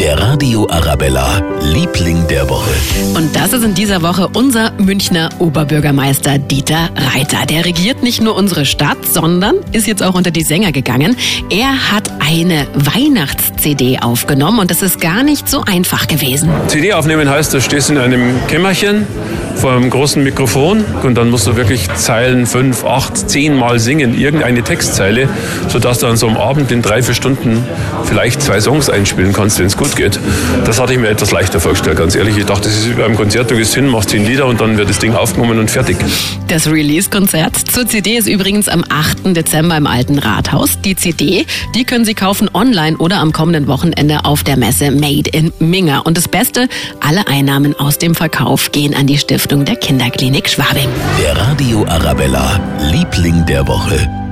Der Radio Arabella, Liebling der Woche. Und das ist in dieser Woche unser Münchner Oberbürgermeister Dieter Reiter. Der regiert nicht nur unsere Stadt, sondern ist jetzt auch unter die Sänger gegangen. Er hat eine Weihnachts-CD aufgenommen und das ist gar nicht so einfach gewesen. CD aufnehmen heißt, du stehst in einem Kämmerchen vor einem großen Mikrofon und dann musst du wirklich Zeilen fünf, acht, zehn Mal singen, irgendeine Textzeile, sodass du an so einem Abend in drei, vier Stunden vielleicht zwei Songs einspielen kannst, wenn es gut geht. Das hatte ich mir etwas leichter vorgestellt, ganz ehrlich. Ich dachte, das ist wie beim Konzert, du gehst hin, machst zehn Lieder und dann wird das Ding aufgenommen und fertig. Das Release-Konzert zur CD ist übrigens am 8. Dezember im Alten Rathaus. Die CD, die können Sie kaufen online oder am kommenden Wochenende auf der Messe Made in Minga. Und das Beste, alle Einnahmen aus dem Verkauf gehen an die Stiftung der Kinderklinik Schwabing. Der Radio Arabella, Liebling der Woche.